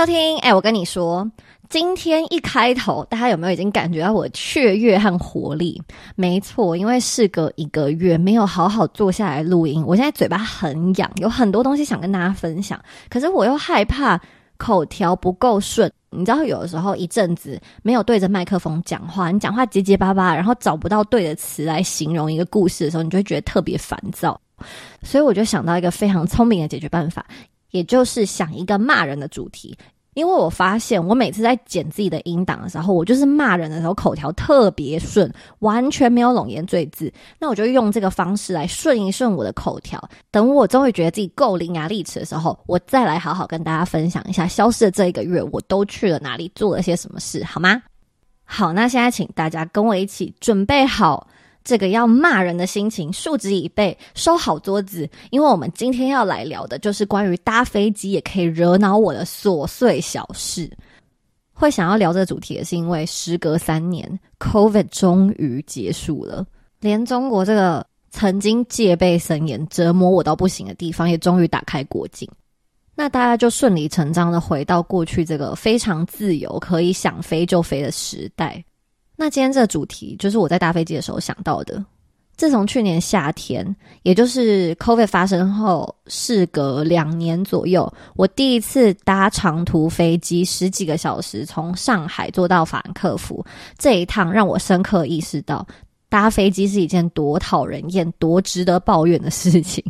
收听。哎，我跟你说，今天一开头，大家有没有已经感觉到我雀跃和活力？没错，因为事隔一个月没有好好坐下来录音，我现在嘴巴很痒，有很多东西想跟大家分享，可是我又害怕口条不够顺。你知道，有的时候一阵子没有对着麦克风讲话，你讲话结结巴巴，然后找不到对的词来形容一个故事的时候，你就会觉得特别烦躁。所以我就想到一个非常聪明的解决办法。也就是想一个骂人的主题，因为我发现我每次在剪自己的音档的时候，我就是骂人的时候口条特别顺，完全没有冗言赘字。那我就用这个方式来顺一顺我的口条。等我终于觉得自己够伶牙俐齿的时候，我再来好好跟大家分享一下消失的这一个月我都去了哪里，做了些什么事，好吗？好，那现在请大家跟我一起准备好。这个要骂人的心情，竖直以背，收好桌子，因为我们今天要来聊的就是关于搭飞机也可以惹恼我的琐碎小事。会想要聊这个主题，也是因为时隔三年，COVID 终于结束了，连中国这个曾经戒备森严、折磨我到不行的地方，也终于打开国境。那大家就顺理成章的回到过去这个非常自由、可以想飞就飞的时代。那今天这个主题就是我在搭飞机的时候想到的。自从去年夏天，也就是 COVID 发生后，事隔两年左右，我第一次搭长途飞机，十几个小时从上海坐到法兰克福，这一趟让我深刻意识到，搭飞机是一件多讨人厌、多值得抱怨的事情。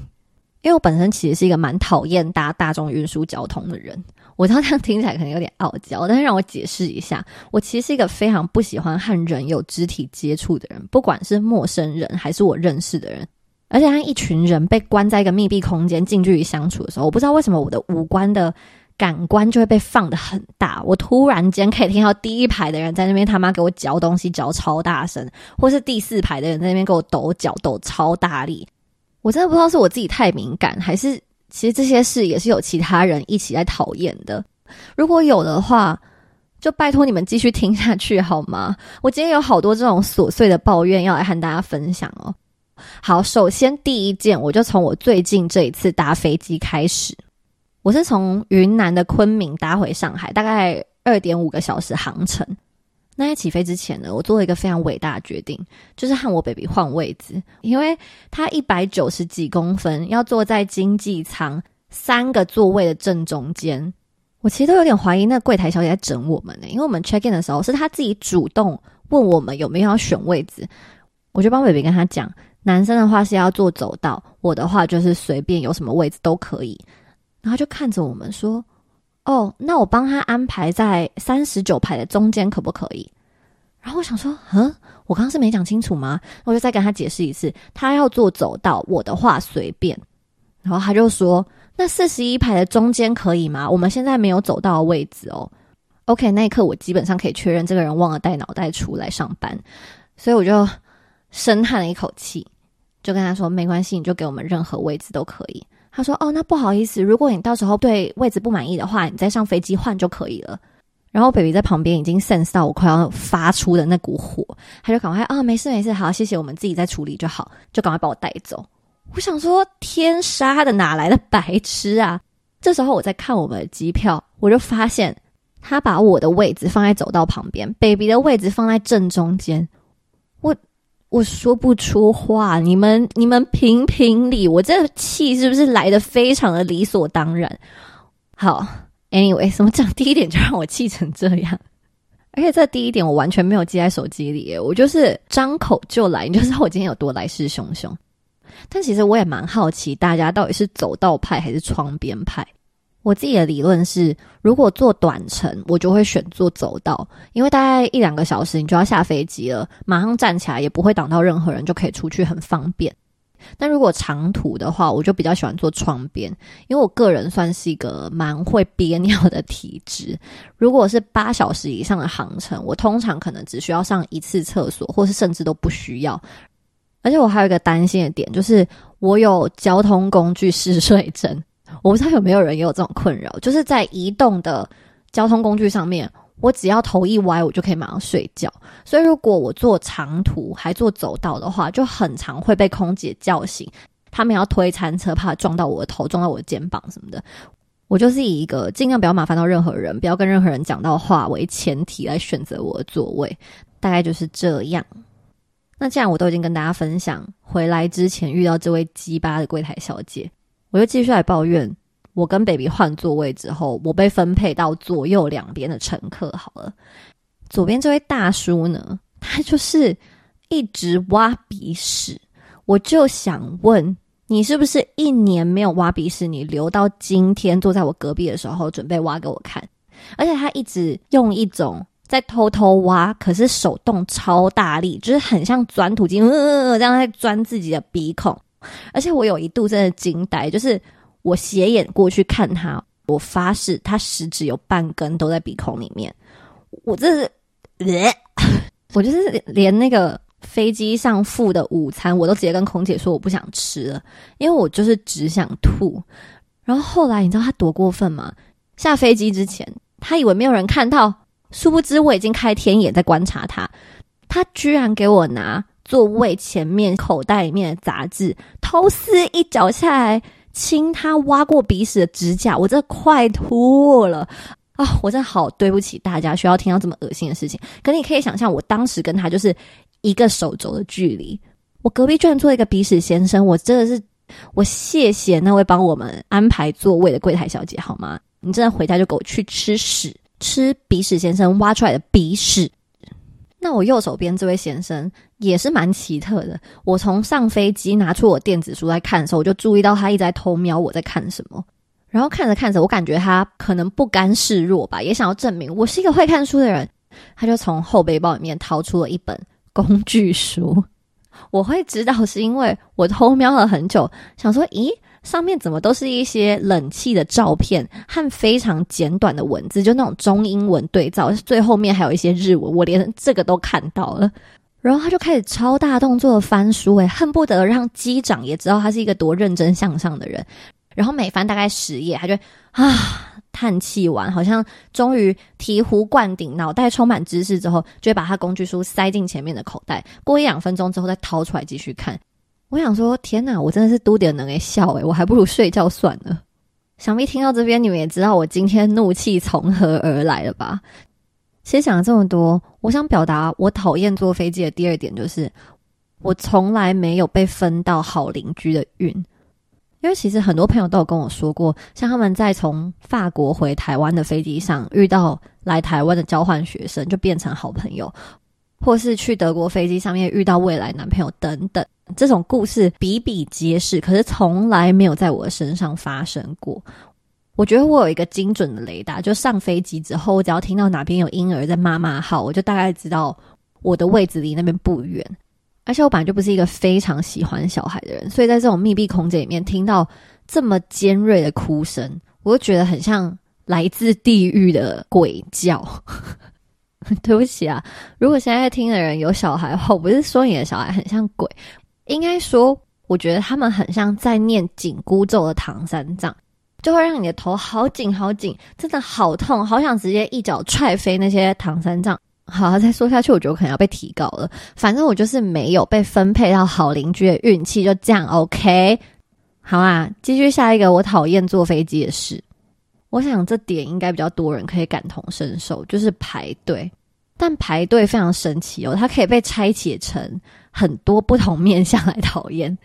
因为我本身其实是一个蛮讨厌搭大众运输交通的人。我知道这样听起来可能有点傲娇，但是让我解释一下，我其实是一个非常不喜欢和人有肢体接触的人，不管是陌生人还是我认识的人。而且，当一群人被关在一个密闭空间、近距离相处的时候，我不知道为什么我的五官的感官就会被放得很大。我突然间可以听到第一排的人在那边他妈给我嚼东西嚼超大声，或是第四排的人在那边给我抖脚抖超大力。我真的不知道是我自己太敏感，还是。其实这些事也是有其他人一起在讨厌的。如果有的话，就拜托你们继续听下去好吗？我今天有好多这种琐碎的抱怨要来和大家分享哦。好，首先第一件，我就从我最近这一次搭飞机开始。我是从云南的昆明搭回上海，大概二点五个小时航程。那在起飞之前呢，我做了一个非常伟大的决定，就是和我 baby 换位置，因为他一百九十几公分，要坐在经济舱三个座位的正中间。我其实都有点怀疑那柜台小姐在整我们呢，因为我们 check in 的时候是他自己主动问我们有没有要选位置，我就帮 baby 跟他讲，男生的话是要坐走道，我的话就是随便有什么位置都可以，然后就看着我们说。哦，那我帮他安排在三十九排的中间，可不可以？然后我想说，嗯，我刚刚是没讲清楚吗？我就再跟他解释一次，他要坐走道，我的话随便。然后他就说，那四十一排的中间可以吗？我们现在没有走到位置哦。OK，那一刻我基本上可以确认这个人忘了带脑袋出来上班，所以我就深叹了一口气，就跟他说，没关系，你就给我们任何位置都可以。他说：“哦，那不好意思，如果你到时候对位置不满意的话，你再上飞机换就可以了。”然后 baby 在旁边已经 sense 到我快要发出的那股火，他就赶快啊，没事没事，好，谢谢，我们自己再处理就好，就赶快把我带走。我想说，天杀的，哪来的白痴啊？这时候我在看我们的机票，我就发现他把我的位置放在走道旁边，baby 的位置放在正中间。我。说不出话，你们你们评评理，我这气是不是来的非常的理所当然？好，anyway，怎么讲第一点就让我气成这样，而且这第一点我完全没有记在手机里，我就是张口就来，你就知道我今天有多来势汹汹。但其实我也蛮好奇，大家到底是走道派还是窗边派？我自己的理论是，如果坐短程，我就会选坐走道，因为大概一两个小时你就要下飞机了，马上站起来也不会挡到任何人，就可以出去很方便。但如果长途的话，我就比较喜欢坐窗边，因为我个人算是一个蛮会憋尿的体质。如果是八小时以上的航程，我通常可能只需要上一次厕所，或是甚至都不需要。而且我还有一个担心的点，就是我有交通工具嗜睡症。我不知道有没有人也有这种困扰，就是在移动的交通工具上面，我只要头一歪，我就可以马上睡觉。所以如果我坐长途还坐走道的话，就很常会被空姐叫醒，他们要推餐车，怕撞到我的头，撞到我的肩膀什么的。我就是以一个尽量不要麻烦到任何人，不要跟任何人讲到话为前提来选择我的座位，大概就是这样。那既然我都已经跟大家分享回来之前遇到这位鸡巴的柜台小姐，我就继续来抱怨。我跟 baby 换座位之后，我被分配到左右两边的乘客。好了，左边这位大叔呢，他就是一直挖鼻屎。我就想问，你是不是一年没有挖鼻屎？你留到今天坐在我隔壁的时候，准备挖给我看？而且他一直用一种。在偷偷挖，可是手动超大力，就是很像钻土机，呃，这样在钻自己的鼻孔。而且我有一度真的惊呆，就是我斜眼过去看他，我发誓他食指有半根都在鼻孔里面。我这是，我就是连那个飞机上付的午餐，我都直接跟空姐说我不想吃了，因为我就是只想吐。然后后来你知道他多过分吗？下飞机之前，他以为没有人看到。殊不知我已经开天眼在观察他，他居然给我拿座位前面口袋里面的杂志，偷撕一脚下来亲他挖过鼻屎的指甲，我真的快吐了啊！我真的好对不起大家，需要听到这么恶心的事情。可你可以想象，我当时跟他就是一个手肘的距离，我隔壁居然坐一个鼻屎先生，我真的是我谢谢那位帮我们安排座位的柜台小姐，好吗？你真的回家就给我去吃屎！吃鼻屎先生挖出来的鼻屎，那我右手边这位先生也是蛮奇特的。我从上飞机拿出我电子书在看的时候，我就注意到他一直在偷瞄我在看什么。然后看着看着，我感觉他可能不甘示弱吧，也想要证明我是一个会看书的人。他就从后背包里面掏出了一本工具书。我会知道是因为我偷瞄了很久，想说，咦？上面怎么都是一些冷气的照片和非常简短的文字，就那种中英文对照，最后面还有一些日文，我连这个都看到了。然后他就开始超大动作的翻书，诶，恨不得让机长也知道他是一个多认真向上的人。然后每翻大概十页，他就啊叹气完，好像终于醍醐灌顶，脑袋充满知识之后，就会把他工具书塞进前面的口袋。过一两分钟之后，再掏出来继续看。我想说，天哪，我真的是都点能给笑诶，我还不如睡觉算了。想必听到这边，你们也知道我今天怒气从何而来了吧？其实讲了这么多，我想表达我讨厌坐飞机的第二点就是，我从来没有被分到好邻居的运。因为其实很多朋友都有跟我说过，像他们在从法国回台湾的飞机上遇到来台湾的交换学生，就变成好朋友。或是去德国飞机上面遇到未来男朋友等等，这种故事比比皆是，可是从来没有在我身上发生过。我觉得我有一个精准的雷达，就上飞机之后，我只要听到哪边有婴儿在妈妈号，我就大概知道我的位置离那边不远。而且我本来就不是一个非常喜欢小孩的人，所以在这种密闭空间里面听到这么尖锐的哭声，我就觉得很像来自地狱的鬼叫。对不起啊，如果现在听的人有小孩的话，我不是说你的小孩很像鬼，应该说我觉得他们很像在念紧箍咒的唐三藏，就会让你的头好紧好紧，真的好痛，好想直接一脚踹飞那些唐三藏。好，再说下去，我觉得可能要被提高了。反正我就是没有被分配到好邻居的运气，就这样 OK。好啊，继续下一个我讨厌坐飞机的事。我想这点应该比较多人可以感同身受，就是排队。但排队非常神奇哦，它可以被拆解成很多不同面向来讨厌。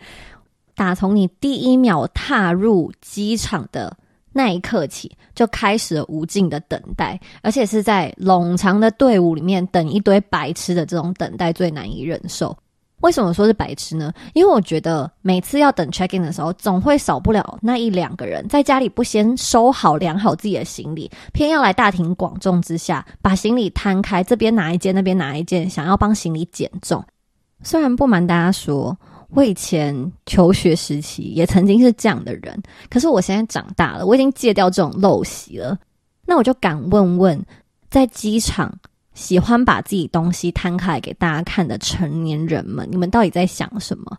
打从你第一秒踏入机场的那一刻起，就开始了无尽的等待，而且是在冗长的队伍里面等一堆白痴的这种等待最难以忍受。为什么说是白痴呢？因为我觉得每次要等 check in 的时候，总会少不了那一两个人在家里不先收好、量好自己的行李，偏要来大庭广众之下把行李摊开，这边拿一件，那边拿一件，想要帮行李减重。虽然不瞒大家说，我以前求学时期也曾经是这样的人，可是我现在长大了，我已经戒掉这种陋习了。那我就敢问问，在机场。喜欢把自己东西摊开给大家看的成年人们，你们到底在想什么？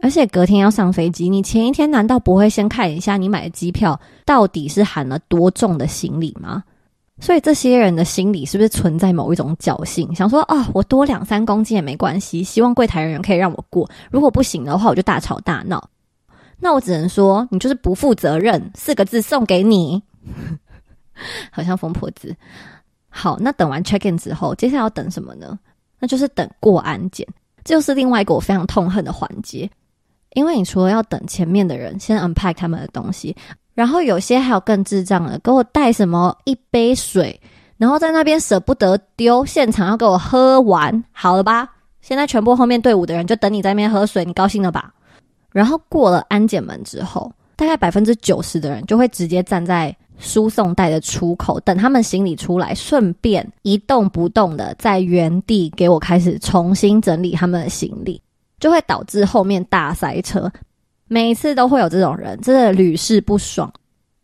而且隔天要上飞机，你前一天难道不会先看一下你买的机票到底是含了多重的行李吗？所以这些人的心里是不是存在某一种侥幸，想说啊，我多两三公斤也没关系，希望柜台人员可以让我过，如果不行的话，我就大吵大闹。那我只能说，你就是不负责任，四个字送给你。好像疯婆子。好，那等完 check in 之后，接下来要等什么呢？那就是等过安检，这就是另外一个我非常痛恨的环节。因为你除了要等前面的人先 unpack 他们的东西，然后有些还有更智障的，给我带什么一杯水，然后在那边舍不得丢，现场要给我喝完，好了吧？现在全部后面队伍的人就等你在那边喝水，你高兴了吧？然后过了安检门之后，大概百分之九十的人就会直接站在输送带的出口等他们行李出来，顺便一动不动的在原地给我开始重新整理他们的行李。就会导致后面大塞车，每次都会有这种人，真的屡试不爽。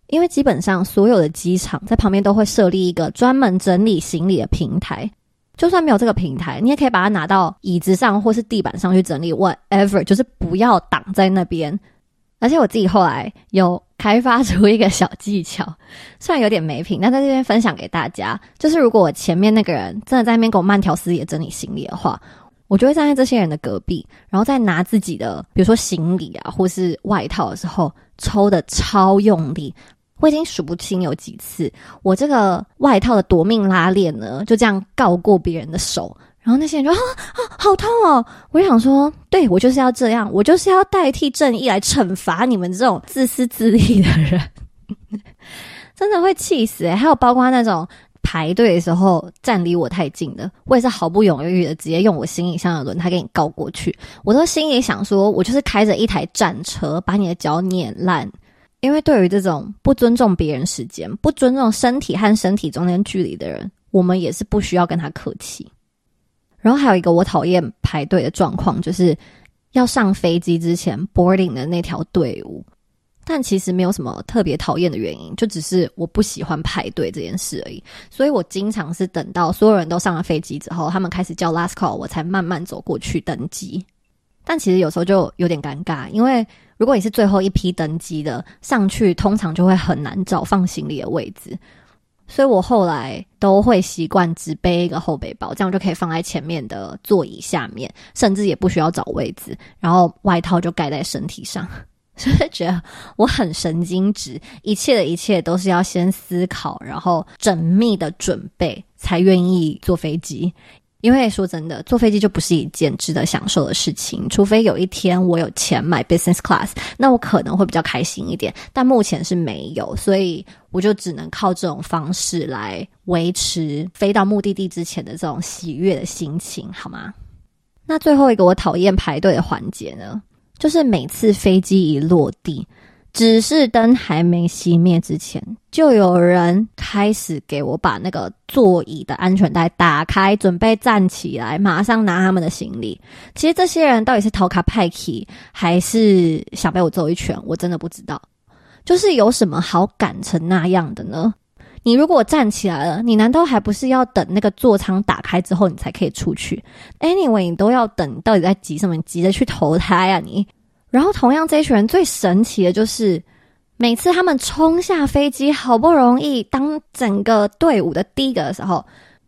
因为基本上所有的机场在旁边都会设立一个专门整理行李的平台，就算没有这个平台，你也可以把它拿到椅子上或是地板上去整理，whatever，就是不要挡在那边。而且我自己后来有开发出一个小技巧，虽然有点没品，但在这边分享给大家，就是如果我前面那个人真的在那边给我慢条斯理整理行李的话。我就会站在这些人的隔壁，然后再拿自己的，比如说行李啊，或是外套的时候，抽的超用力。我已经数不清有几次，我这个外套的夺命拉链呢，就这样告过别人的手。然后那些人说啊啊，好痛哦！我就想说，对我就是要这样，我就是要代替正义来惩罚你们这种自私自利的人，真的会气死，还有包括那种。排队的时候站离我太近的，我也是毫不犹豫的直接用我行李箱的轮胎给你告过去。我都心里想说，我就是开着一台战车把你的脚碾烂。因为对于这种不尊重别人时间、不尊重身体和身体中间距离的人，我们也是不需要跟他客气。然后还有一个我讨厌排队的状况，就是要上飞机之前 boarding 的那条队伍。但其实没有什么特别讨厌的原因，就只是我不喜欢排队这件事而已。所以我经常是等到所有人都上了飞机之后，他们开始叫 last call，我才慢慢走过去登机。但其实有时候就有点尴尬，因为如果你是最后一批登机的，上去通常就会很难找放行李的位置。所以我后来都会习惯只背一个后背包，这样就可以放在前面的座椅下面，甚至也不需要找位置，然后外套就盖在身体上。所以觉得我很神经质，一切的一切都是要先思考，然后缜密的准备，才愿意坐飞机。因为说真的，坐飞机就不是一件值得享受的事情，除非有一天我有钱买 business class，那我可能会比较开心一点。但目前是没有，所以我就只能靠这种方式来维持飞到目的地之前的这种喜悦的心情，好吗？那最后一个我讨厌排队的环节呢？就是每次飞机一落地，指示灯还没熄灭之前，就有人开始给我把那个座椅的安全带打开，准备站起来，马上拿他们的行李。其实这些人到底是逃卡派克，还是想被我揍一拳，我真的不知道。就是有什么好赶成那样的呢？你如果站起来了，你难道还不是要等那个座舱打开之后你才可以出去？Anyway，你都要等，到底在急什么？急着去投胎啊你？然后同样，这一群人最神奇的就是，每次他们冲下飞机，好不容易当整个队伍的第一个的时候，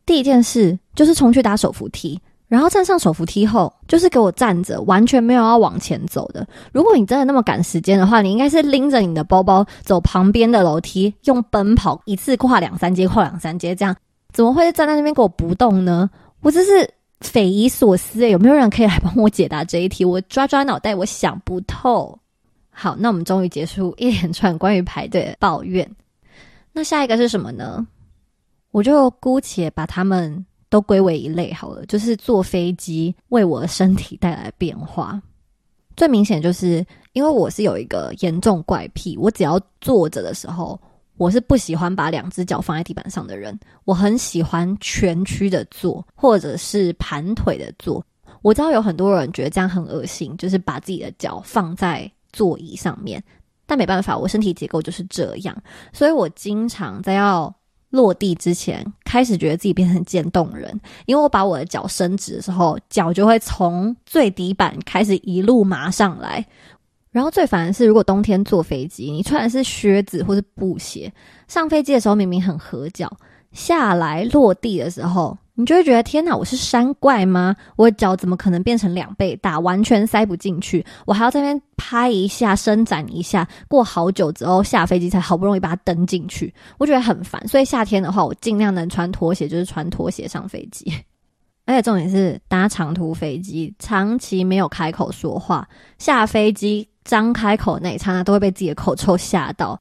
第一件事就是冲去打手扶梯。然后站上手扶梯后，就是给我站着，完全没有要往前走的。如果你真的那么赶时间的话，你应该是拎着你的包包走旁边的楼梯，用奔跑一次跨两三阶，跨两三阶这样，怎么会站在那边给我不动呢？我真是匪夷所思，有没有人可以来帮我解答这一题？我抓抓脑袋，我想不透。好，那我们终于结束一连串关于排队的抱怨。那下一个是什么呢？我就姑且把他们。都归为一类好了，就是坐飞机为我的身体带来变化。最明显就是因为我是有一个严重怪癖，我只要坐着的时候，我是不喜欢把两只脚放在地板上的人。我很喜欢蜷曲的坐，或者是盘腿的坐。我知道有很多人觉得这样很恶心，就是把自己的脚放在座椅上面，但没办法，我身体结构就是这样，所以我经常在要。落地之前，开始觉得自己变成渐冻人，因为我把我的脚伸直的时候，脚就会从最底板开始一路麻上来。然后最烦的是，如果冬天坐飞机，你穿的是靴子或是布鞋，上飞机的时候明明很合脚，下来落地的时候，你就会觉得天哪，我是山怪吗？我的脚怎么可能变成两倍大，完全塞不进去？我还要这边拍一下、伸展一下，过好久之后下飞机才好不容易把它蹬进去，我觉得很烦。所以夏天的话，我尽量能穿拖鞋，就是穿拖鞋上飞机。而 且重点是搭长途飞机，长期没有开口说话，下飞机张开口那一刹那，都会被自己的口臭吓到。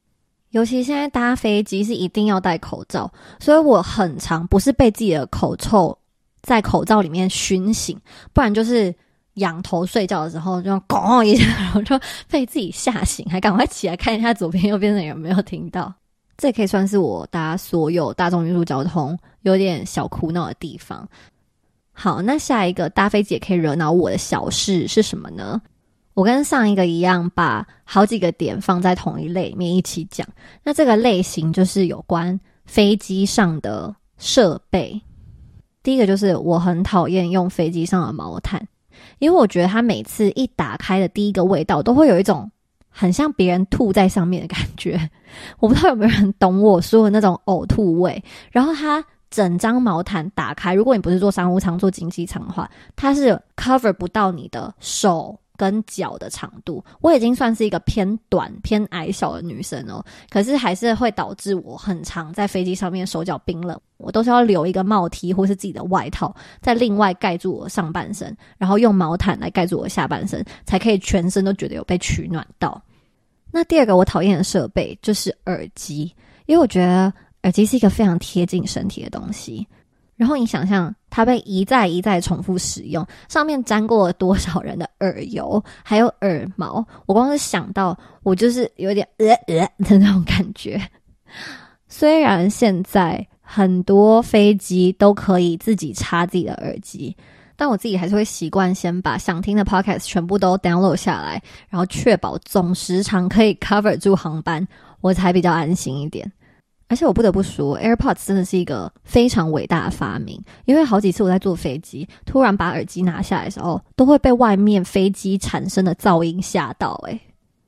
尤其现在搭飞机是一定要戴口罩，所以我很常不是被自己的口臭在口罩里面熏醒，不然就是仰头睡觉的时候就咣一下，然后就被自己吓醒，还赶快起来看一下左边右边的有没有听到。这可以算是我搭所有大众运输交通有点小苦恼的地方。好，那下一个搭飞机也可以惹恼我的小事是什么呢？我跟上一个一样，把好几个点放在同一类里面一起讲。那这个类型就是有关飞机上的设备。第一个就是我很讨厌用飞机上的毛毯，因为我觉得它每次一打开的第一个味道，都会有一种很像别人吐在上面的感觉。我不知道有没有人懂我说的那种呕吐味。然后它整张毛毯打开，如果你不是坐商务舱、坐经济舱的话，它是 cover 不到你的手。跟脚的长度，我已经算是一个偏短、偏矮小的女生哦，可是还是会导致我很长在飞机上面手脚冰冷，我都是要留一个帽 T 或是自己的外套，再另外盖住我上半身，然后用毛毯来盖住我下半身，才可以全身都觉得有被取暖到。那第二个我讨厌的设备就是耳机，因为我觉得耳机是一个非常贴近身体的东西。然后你想象它被一再一再重复使用，上面沾过了多少人的耳油，还有耳毛，我光是想到，我就是有点呃呃的那种感觉。虽然现在很多飞机都可以自己插自己的耳机，但我自己还是会习惯先把想听的 podcast 全部都 download 下来，然后确保总时长可以 cover 住航班，我才比较安心一点。而且我不得不说，AirPods 真的是一个非常伟大的发明。因为好几次我在坐飞机，突然把耳机拿下来的时候，都会被外面飞机产生的噪音吓到。诶，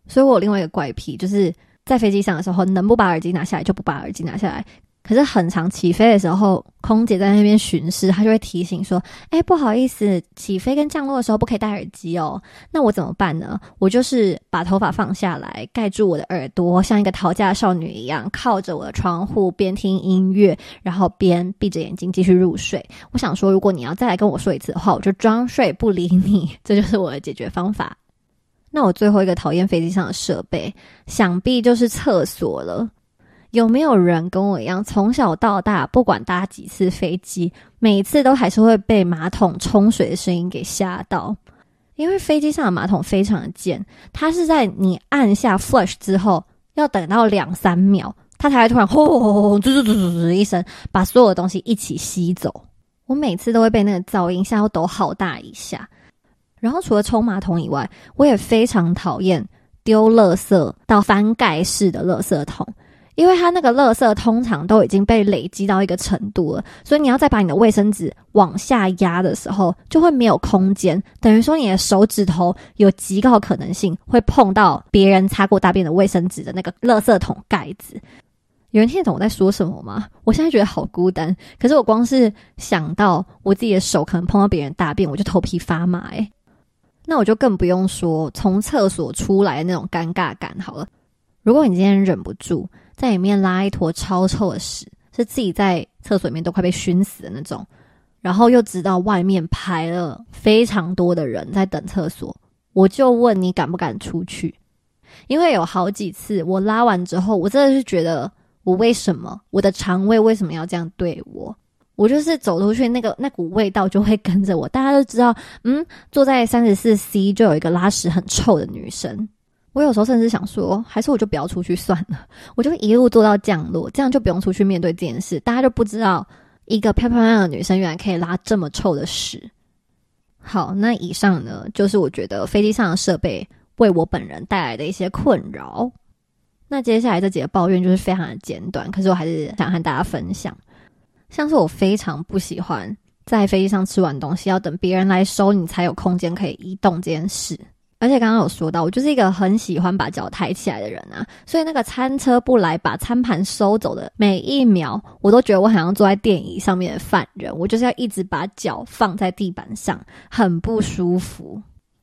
所以我有另外一个怪癖，就是在飞机上的时候，能不把耳机拿下来就不把耳机拿下来。可是很长起飞的时候，空姐在那边巡视，她就会提醒说：“哎，不好意思，起飞跟降落的时候不可以戴耳机哦。”那我怎么办呢？我就是把头发放下来，盖住我的耳朵，像一个逃家少女一样，靠着我的窗户边听音乐，然后边闭着眼睛继续入睡。我想说，如果你要再来跟我说一次的话，我就装睡不理你。这就是我的解决方法。那我最后一个讨厌飞机上的设备，想必就是厕所了。有没有人跟我一样，从小到大，不管搭几次飞机，每次都还是会被马桶冲水的声音给吓到？因为飞机上的马桶非常的贱，它是在你按下 flush 之后，要等到两三秒，它才会突然轰轰轰轰，滋滋滋滋滋一声，把所有的东西一起吸走。我每次都会被那个噪音吓到抖好大一下。然后除了冲马桶以外，我也非常讨厌丢垃圾到翻盖式的垃圾桶。因为它那个垃圾通常都已经被累积到一个程度了，所以你要再把你的卫生纸往下压的时候，就会没有空间。等于说你的手指头有极高可能性会碰到别人擦过大便的卫生纸的那个垃圾桶盖子。有人听得懂我在说什么吗？我现在觉得好孤单，可是我光是想到我自己的手可能碰到别人大便，我就头皮发麻。诶，那我就更不用说从厕所出来的那种尴尬感好了。如果你今天忍不住。在里面拉一坨超臭的屎，是自己在厕所里面都快被熏死的那种。然后又知道外面排了非常多的人在等厕所，我就问你敢不敢出去？因为有好几次我拉完之后，我真的是觉得我为什么我的肠胃为什么要这样对我？我就是走出去，那个那股味道就会跟着我。大家都知道，嗯，坐在三十四 C 就有一个拉屎很臭的女生。我有时候甚至想说，还是我就不要出去算了，我就一路做到降落，这样就不用出去面对这件事，大家就不知道一个漂漂亮亮的女生原来可以拉这么臭的屎。好，那以上呢，就是我觉得飞机上的设备为我本人带来的一些困扰。那接下来这几个抱怨就是非常的简短，可是我还是想和大家分享，像是我非常不喜欢在飞机上吃完东西要等别人来收你才有空间可以移动这件事。而且刚刚有说到，我就是一个很喜欢把脚抬起来的人啊，所以那个餐车不来把餐盘收走的每一秒，我都觉得我好像坐在电椅上面的犯人，我就是要一直把脚放在地板上，很不舒服。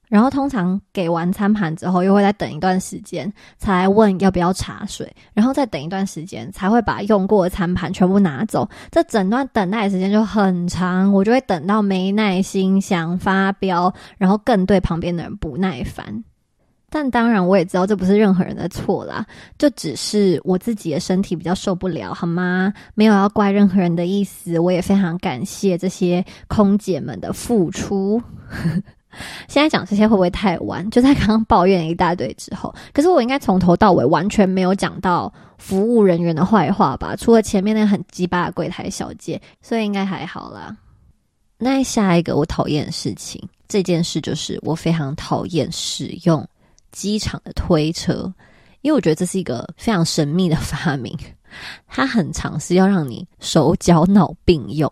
然后通常给完餐盘之后，又会再等一段时间，才问要不要茶水，然后再等一段时间，才会把用过的餐盘全部拿走。这整段等待时间就很长，我就会等到没耐心，想发飙，然后更对旁边的人不耐烦。但当然，我也知道这不是任何人的错啦，就只是我自己的身体比较受不了，好吗？没有要怪任何人的意思。我也非常感谢这些空姐们的付出。现在讲这些会不会太晚？就在刚刚抱怨一大堆之后，可是我应该从头到尾完全没有讲到服务人员的坏话吧？除了前面那很鸡巴的柜台小姐，所以应该还好啦。那下一个我讨厌的事情，这件事就是我非常讨厌使用机场的推车，因为我觉得这是一个非常神秘的发明，它很尝试要让你手脚脑并用。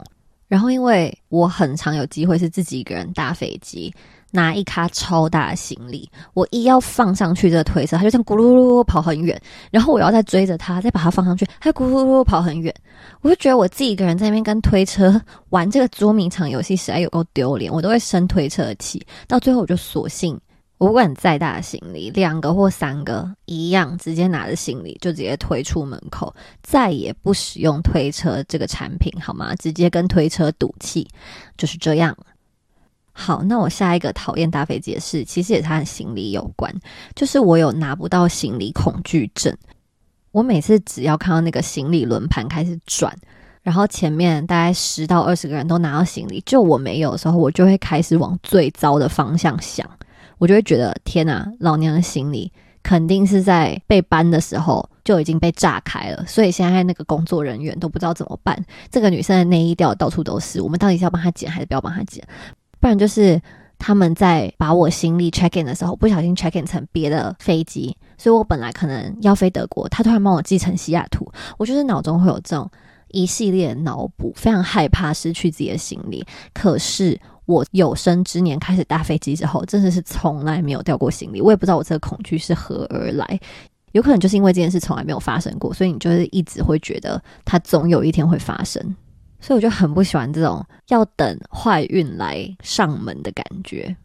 然后，因为我很常有机会是自己一个人搭飞机，拿一卡超大的行李，我一要放上去这个推车，它就像咕噜噜跑很远，然后我要再追着它，再把它放上去，它咕噜噜跑很远，我就觉得我自己一个人在那边跟推车玩这个捉迷藏游戏，实在有够丢脸，我都会生推车的气，到最后我就索性。我不管再大的行李，两个或三个一样，直接拿着行李就直接推出门口，再也不使用推车这个产品，好吗？直接跟推车赌气，就是这样。好，那我下一个讨厌搭飞机的事，其实也是和行李有关，就是我有拿不到行李恐惧症。我每次只要看到那个行李轮盘开始转，然后前面大概十到二十个人都拿到行李，就我没有的时候，我就会开始往最糟的方向想。我就会觉得天哪，老娘的行李肯定是在被搬的时候就已经被炸开了，所以现在那个工作人员都不知道怎么办。这个女生的内衣掉到处都是，我们到底是要帮她捡还是不要帮她捡？不然就是他们在把我行李 check in 的时候不小心 check in 成别的飞机，所以我本来可能要飞德国，他突然帮我寄成西雅图，我就是脑中会有这种一系列脑补，非常害怕失去自己的行李。可是。我有生之年开始搭飞机之后，真的是从来没有掉过行李。我也不知道我这个恐惧是何而来，有可能就是因为这件事从来没有发生过，所以你就是一直会觉得它总有一天会发生。所以我就很不喜欢这种要等坏运来上门的感觉。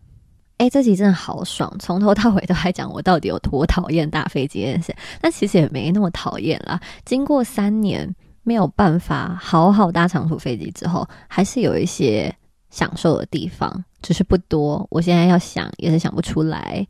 哎，这集真的好爽，从头到尾都还讲我到底有多讨厌搭飞机这件事。但其实也没那么讨厌啦。经过三年没有办法好好搭长途飞机之后，还是有一些。享受的地方只是不多，我现在要想也是想不出来。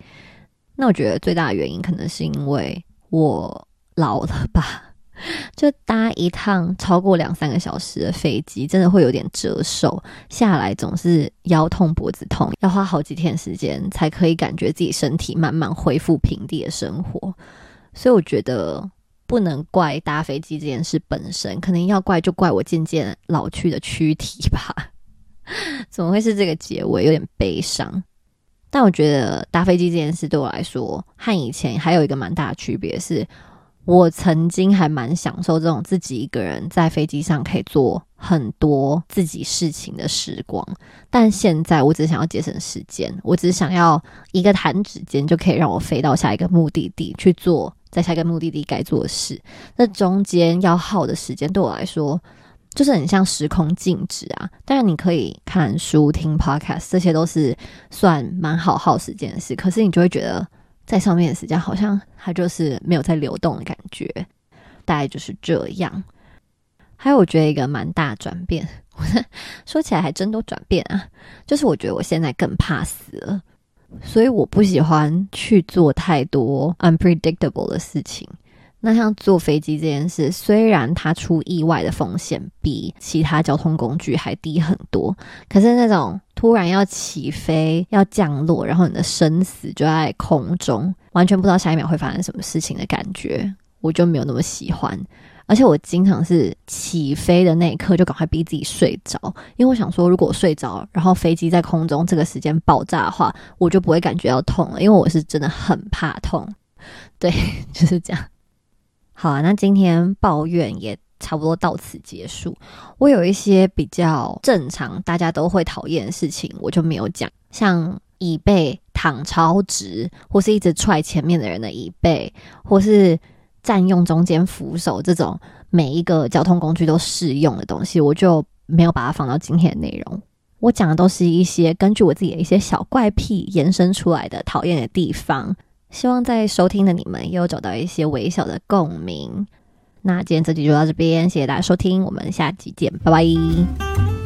那我觉得最大的原因可能是因为我老了吧，就搭一趟超过两三个小时的飞机，真的会有点折寿，下来总是腰痛脖子痛，要花好几天时间才可以感觉自己身体慢慢恢复平地的生活。所以我觉得不能怪搭飞机这件事本身，可能要怪就怪我渐渐老去的躯体吧。怎么会是这个结尾？有点悲伤。但我觉得搭飞机这件事对我来说，和以前还有一个蛮大的区别是，我曾经还蛮享受这种自己一个人在飞机上可以做很多自己事情的时光。但现在我只想要节省时间，我只想要一个弹指间就可以让我飞到下一个目的地去做在下一个目的地该做的事。那中间要耗的时间对我来说。就是很像时空静止啊！当然你可以看书、听 podcast，这些都是算蛮好耗时间的事。可是你就会觉得在上面的时间好像它就是没有在流动的感觉，大概就是这样。还有我觉得一个蛮大转变，说起来还真都转变啊！就是我觉得我现在更怕死了，所以我不喜欢去做太多 unpredictable 的事情。那像坐飞机这件事，虽然它出意外的风险比其他交通工具还低很多，可是那种突然要起飞、要降落，然后你的生死就在空中，完全不知道下一秒会发生什么事情的感觉，我就没有那么喜欢。而且我经常是起飞的那一刻就赶快逼自己睡着，因为我想说，如果我睡着，然后飞机在空中这个时间爆炸的话，我就不会感觉到痛了，因为我是真的很怕痛。对，就是这样。好啊，那今天抱怨也差不多到此结束。我有一些比较正常、大家都会讨厌的事情，我就没有讲，像椅背躺超直，或是一直踹前面的人的椅背，或是占用中间扶手这种每一个交通工具都适用的东西，我就没有把它放到今天的内容。我讲的都是一些根据我自己的一些小怪癖延伸出来的讨厌的地方，希望在收听的你们也有找到一些微小的共鸣。那今天这集就到这边，谢谢大家收听，我们下集见，拜拜。